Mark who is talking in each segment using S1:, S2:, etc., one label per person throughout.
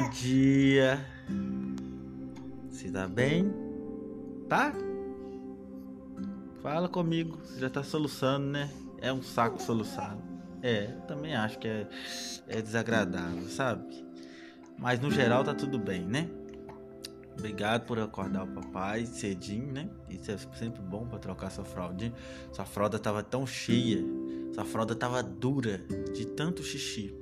S1: Bom dia. Você tá bem? Tá? Fala comigo. Você já tá soluçando, né? É um saco soluçado. É, também acho que é, é desagradável, sabe? Mas no geral tá tudo bem, né? Obrigado por acordar o papai cedinho, né? Isso é sempre bom para trocar sua fraldinha. Sua fralda tava tão cheia, sua fralda tava dura de tanto xixi.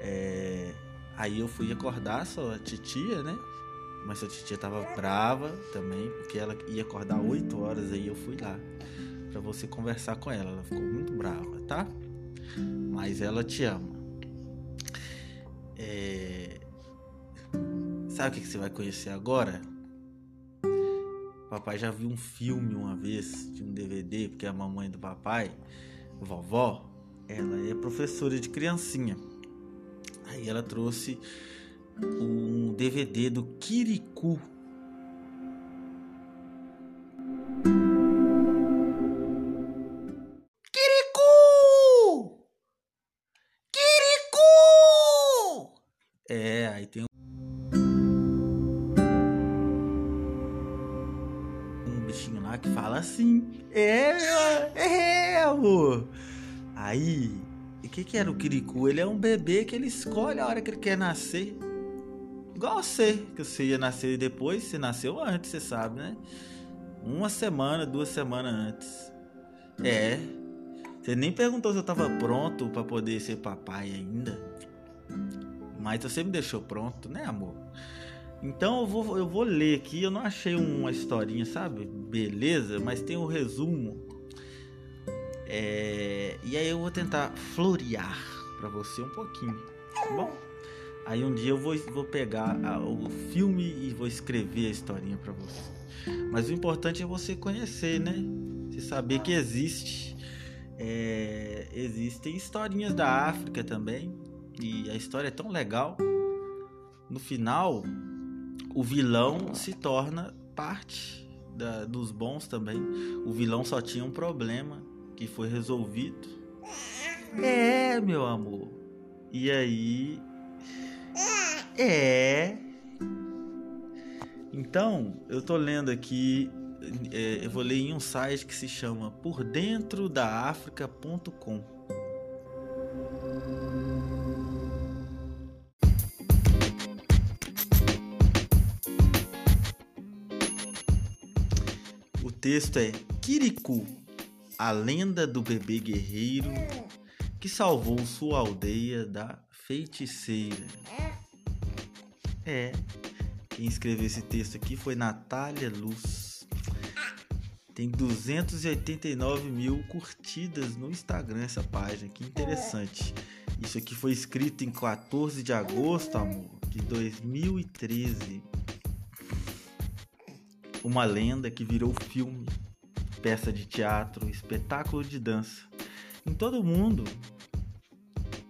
S1: É... Aí eu fui acordar sua titia, né? Mas sua titia tava brava também, porque ela ia acordar 8 horas, aí eu fui lá para você conversar com ela. Ela ficou muito brava, tá? Mas ela te ama. É... Sabe o que você vai conhecer agora? papai já viu um filme uma vez de um DVD, porque a mamãe do papai, vovó, ela é professora de criancinha. Aí ela trouxe um DVD do Kirikou. Kirikou! Kirikou! É, aí tem um bichinho lá que fala assim. É, é, amor. Aí, que que era o Kirikou? Ele é um bebê que ele escolhe a hora que ele quer nascer. Igual você, que você ia nascer depois, você nasceu antes, você sabe, né? Uma semana, duas semanas antes. É. Você nem perguntou se eu tava pronto para poder ser papai ainda. Mas você me deixou pronto, né, amor? Então eu vou, eu vou ler aqui. Eu não achei uma historinha, sabe? Beleza, mas tem um resumo. É... E aí eu vou tentar florear para você um pouquinho, tá bom? Aí um dia eu vou, vou pegar a, o filme e vou escrever a historinha para você. Mas o importante é você conhecer, né? Você saber que existe. É, existem historinhas da África também. E a história é tão legal. No final, o vilão se torna parte da, dos bons também. O vilão só tinha um problema que foi resolvido. É, meu amor. E aí é. Então, eu tô lendo aqui, é, eu vou ler em um site que se chama por dentro da África.com. O texto é Kirikou, a lenda do bebê guerreiro que salvou sua aldeia da feiticeira. É, quem escreveu esse texto aqui foi Natália Luz. Tem 289 mil curtidas no Instagram essa página, que interessante. Isso aqui foi escrito em 14 de agosto, amor, de 2013. Uma lenda que virou filme, peça de teatro, espetáculo de dança. Em todo o mundo,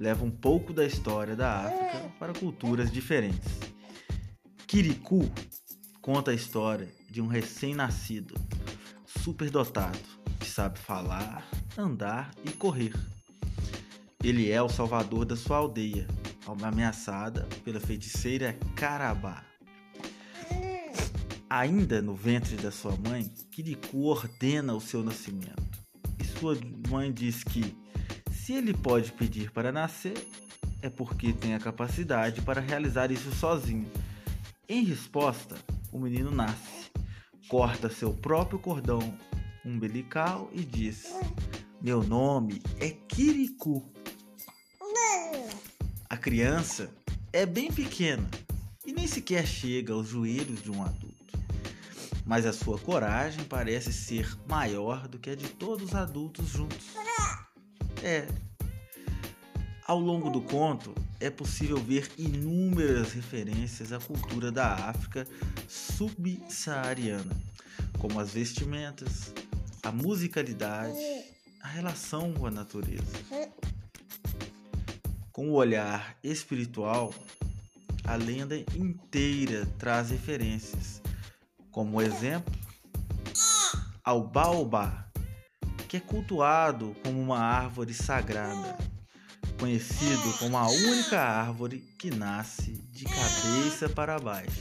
S1: leva um pouco da história da África para culturas diferentes. Kirikou conta a história de um recém-nascido, superdotado, que sabe falar, andar e correr. Ele é o salvador da sua aldeia, ameaçada pela feiticeira Carabá. Ainda no ventre da sua mãe, Kirikou ordena o seu nascimento. E sua mãe diz que, se ele pode pedir para nascer, é porque tem a capacidade para realizar isso sozinho em resposta, o menino nasce, corta seu próprio cordão umbilical e diz: Meu nome é Kirikou. A criança é bem pequena e nem sequer chega aos joelhos de um adulto. Mas a sua coragem parece ser maior do que a de todos os adultos juntos. É. Ao longo do conto, é possível ver inúmeras referências à cultura da África subsaariana, como as vestimentas, a musicalidade, a relação com a natureza. Com o olhar espiritual, a lenda inteira traz referências, como exemplo ao baobá, que é cultuado como uma árvore sagrada conhecido como a única árvore que nasce de cabeça para baixo.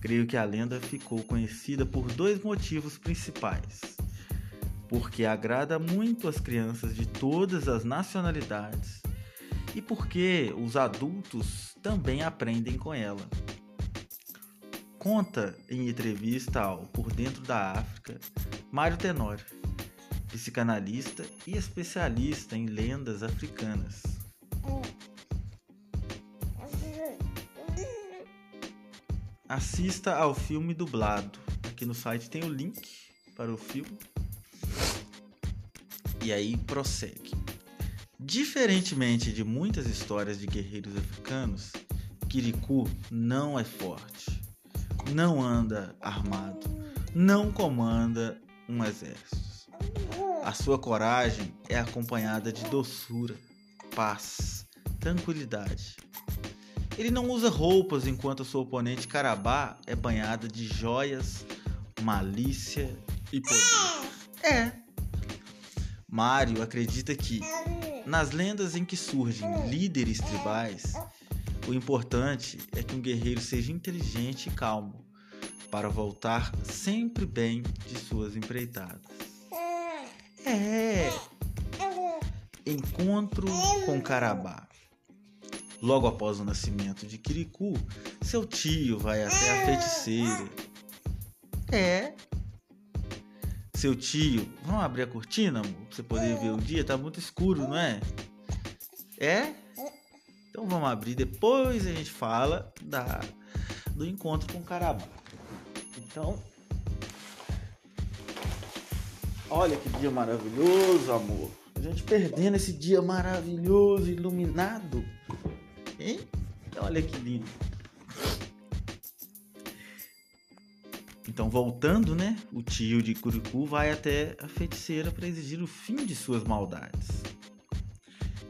S1: Creio que a lenda ficou conhecida por dois motivos principais. Porque agrada muito as crianças de todas as nacionalidades e porque os adultos também aprendem com ela. Conta em entrevista ao Por Dentro da África, Mário Tenório psicanalista e especialista em lendas africanas. Assista ao filme dublado. Aqui no site tem o link para o filme. E aí prossegue. Diferentemente de muitas histórias de guerreiros africanos, Kirikou não é forte, não anda armado, não comanda um exército. A sua coragem é acompanhada de doçura, paz, tranquilidade. Ele não usa roupas enquanto seu oponente Carabá é banhada de joias, malícia e poder. É. Mario acredita que, nas lendas em que surgem líderes tribais, o importante é que um guerreiro seja inteligente e calmo para voltar sempre bem de suas empreitadas. É. Encontro com Carabá. Logo após o nascimento de Kirikou, seu tio vai até a feiticeira. É. Seu tio, vamos abrir a cortina, amor, pra você poder ver o dia, tá muito escuro, não é? É? Então vamos abrir, depois a gente fala da, do encontro com Carabá. Então, Olha que dia maravilhoso, amor. A gente perdendo esse dia maravilhoso, iluminado. Hein? Olha que lindo. Então, voltando, né? O tio de Curicu vai até a feiticeira para exigir o fim de suas maldades.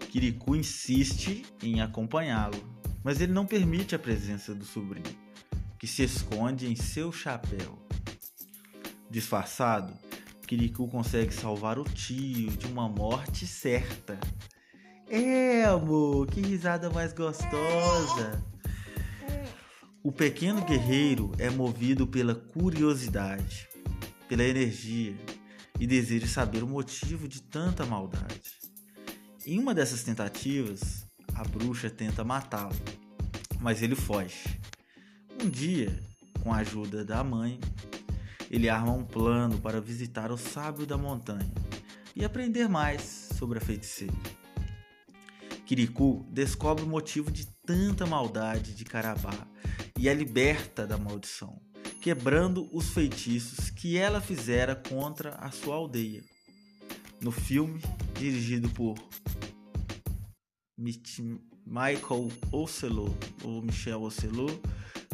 S1: Kirikou insiste em acompanhá-lo, mas ele não permite a presença do sobrinho, que se esconde em seu chapéu. Disfarçado, Kirikou consegue salvar o tio de uma morte certa. É, amor, que risada mais gostosa. O pequeno guerreiro é movido pela curiosidade, pela energia e deseja saber o motivo de tanta maldade. Em uma dessas tentativas, a bruxa tenta matá-lo, mas ele foge. Um dia, com a ajuda da mãe, ele arma um plano para visitar o sábio da montanha e aprender mais sobre a feiticeira. Kirikou descobre o motivo de tanta maldade de Carabá e a liberta da maldição, quebrando os feitiços que ela fizera contra a sua aldeia. No filme, dirigido por Michael Ocelot, ou Michel Ocelot,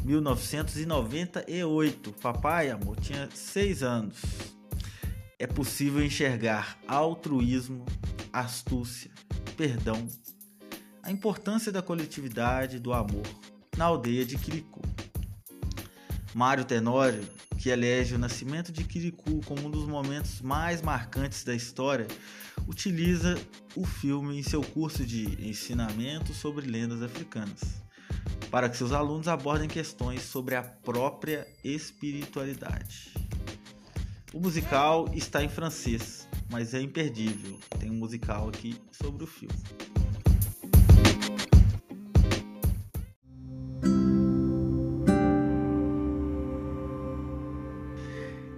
S1: 1998. Papai, amor, tinha seis anos. É possível enxergar altruísmo, astúcia, perdão, a importância da coletividade do amor na aldeia de Quiricu. Mário Tenório, que elege o nascimento de Quiricu como um dos momentos mais marcantes da história, utiliza o filme em seu curso de ensinamento sobre lendas africanas para que seus alunos abordem questões sobre a própria espiritualidade. O musical está em francês, mas é imperdível. Tem um musical aqui sobre o filme.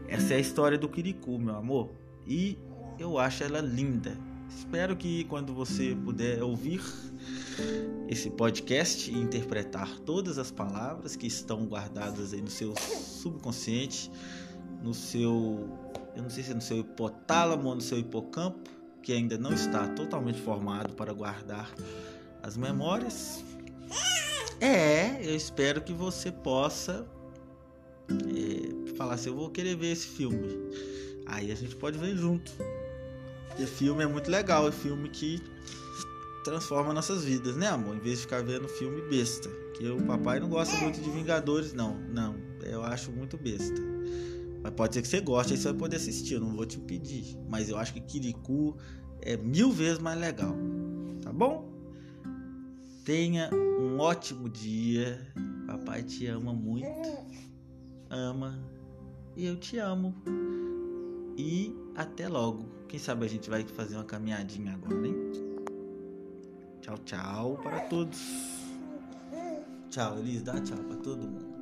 S1: Essa é a história do Kirikou, meu amor, e eu acho ela linda. Espero que quando você puder ouvir esse podcast e interpretar todas as palavras que estão guardadas aí no seu subconsciente, no seu, eu não sei se é no seu hipotálamo ou no seu hipocampo, que ainda não está totalmente formado para guardar as memórias. É, eu espero que você possa é, falar assim, eu vou querer ver esse filme. Aí a gente pode ver junto. Esse filme é muito legal, é filme que transforma nossas vidas, né, amor? Em vez de ficar vendo filme besta. Que o papai não gosta muito de Vingadores, não. Não, eu acho muito besta. Mas pode ser que você goste, aí você vai poder assistir, eu não vou te impedir. Mas eu acho que Kirikou é mil vezes mais legal. bom? Tenha um ótimo dia. Papai te ama muito. Ama. E eu te amo. E até logo. Quem sabe a gente vai fazer uma caminhadinha agora, hein? Tchau, tchau para todos. Tchau, Elis. Dá tchau para todo mundo.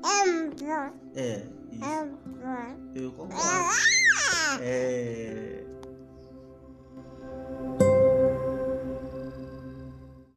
S1: É, isso. Eu concordo. É.